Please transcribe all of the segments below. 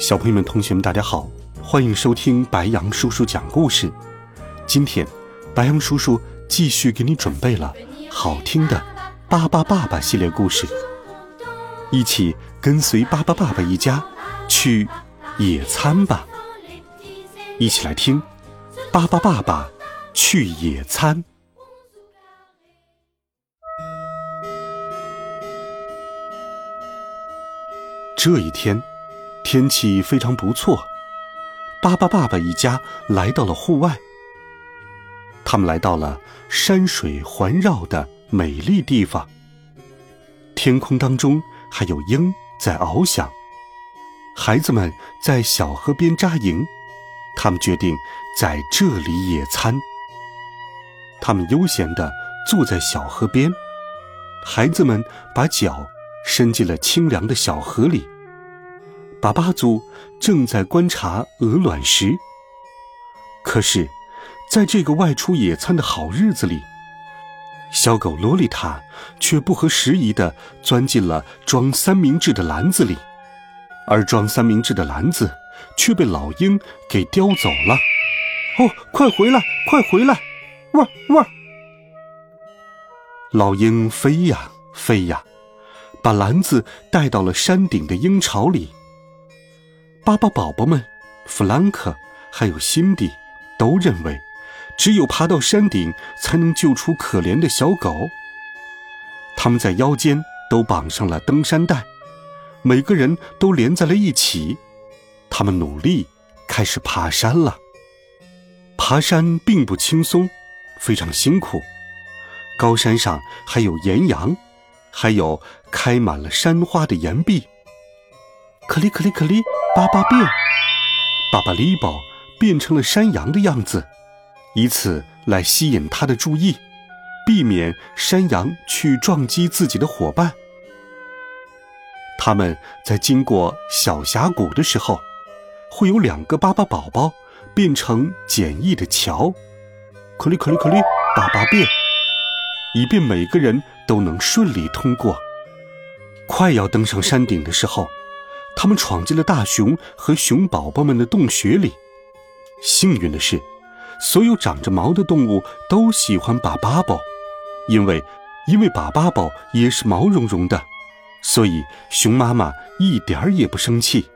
小朋友们、同学们，大家好，欢迎收听白羊叔叔讲故事。今天，白羊叔叔继续给你准备了好听的《巴巴爸爸》系列故事，一起跟随巴巴爸爸一家去野餐吧！一起来听《巴巴爸爸去野餐》。这一天。天气非常不错，巴巴爸爸一家来到了户外。他们来到了山水环绕的美丽地方。天空当中还有鹰在翱翔。孩子们在小河边扎营，他们决定在这里野餐。他们悠闲地坐在小河边，孩子们把脚伸进了清凉的小河里。巴巴族正在观察鹅卵石。可是，在这个外出野餐的好日子里，小狗洛丽塔却不合时宜地钻进了装三明治的篮子里，而装三明治的篮子却被老鹰给叼走了。哦，快回来，快回来！汪汪！老鹰飞呀飞呀，把篮子带到了山顶的鹰巢里。巴巴宝宝们，弗兰克还有辛迪，都认为，只有爬到山顶，才能救出可怜的小狗。他们在腰间都绑上了登山带，每个人都连在了一起。他们努力开始爬山了。爬山并不轻松，非常辛苦。高山上还有岩羊，还有开满了山花的岩壁。可里可里可里。巴巴变，巴巴利宝变成了山羊的样子，以此来吸引他的注意，避免山羊去撞击自己的伙伴。他们在经过小峡谷的时候，会有两个巴巴宝宝变成简易的桥，可哩可哩可哩，巴巴变，以便每个人都能顺利通过。快要登上山顶的时候。他们闯进了大熊和熊宝宝们的洞穴里。幸运的是，所有长着毛的动物都喜欢把巴宝，因为因为把巴宝也是毛茸茸的，所以熊妈妈一点儿也不生气。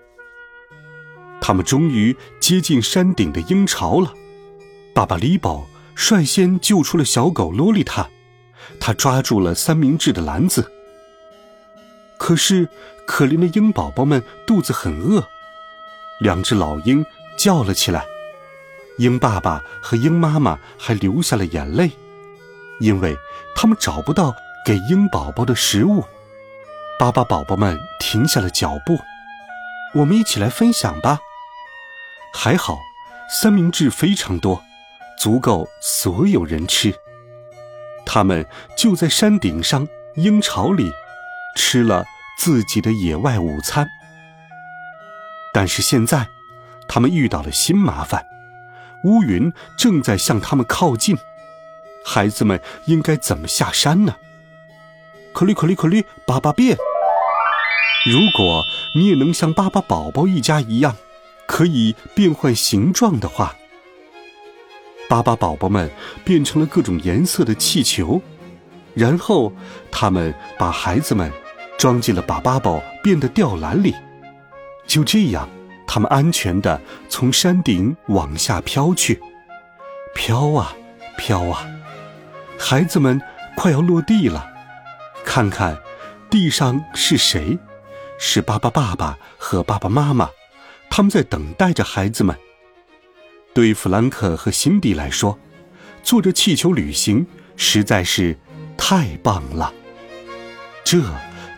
他们终于接近山顶的鹰巢了。爸爸李宝率先救出了小狗洛丽塔，他抓住了三明治的篮子。可是，可怜的鹰宝宝们肚子很饿，两只老鹰叫了起来。鹰爸爸和鹰妈妈还流下了眼泪，因为他们找不到给鹰宝宝的食物。巴巴宝宝们停下了脚步，我们一起来分享吧。还好，三明治非常多，足够所有人吃。他们就在山顶上鹰巢里。吃了自己的野外午餐，但是现在，他们遇到了新麻烦，乌云正在向他们靠近。孩子们应该怎么下山呢？可绿可绿可绿，巴巴变！如果你也能像巴巴宝宝一家一样，可以变换形状的话，巴巴宝宝们变成了各种颜色的气球，然后他们把孩子们。装进了把巴宝变的吊篮里，就这样，他们安全的从山顶往下飘去，飘啊飘啊，孩子们快要落地了。看看，地上是谁？是巴巴爸爸和爸爸妈妈，他们在等待着孩子们。对弗兰克和辛迪来说，坐着气球旅行实在是太棒了。这。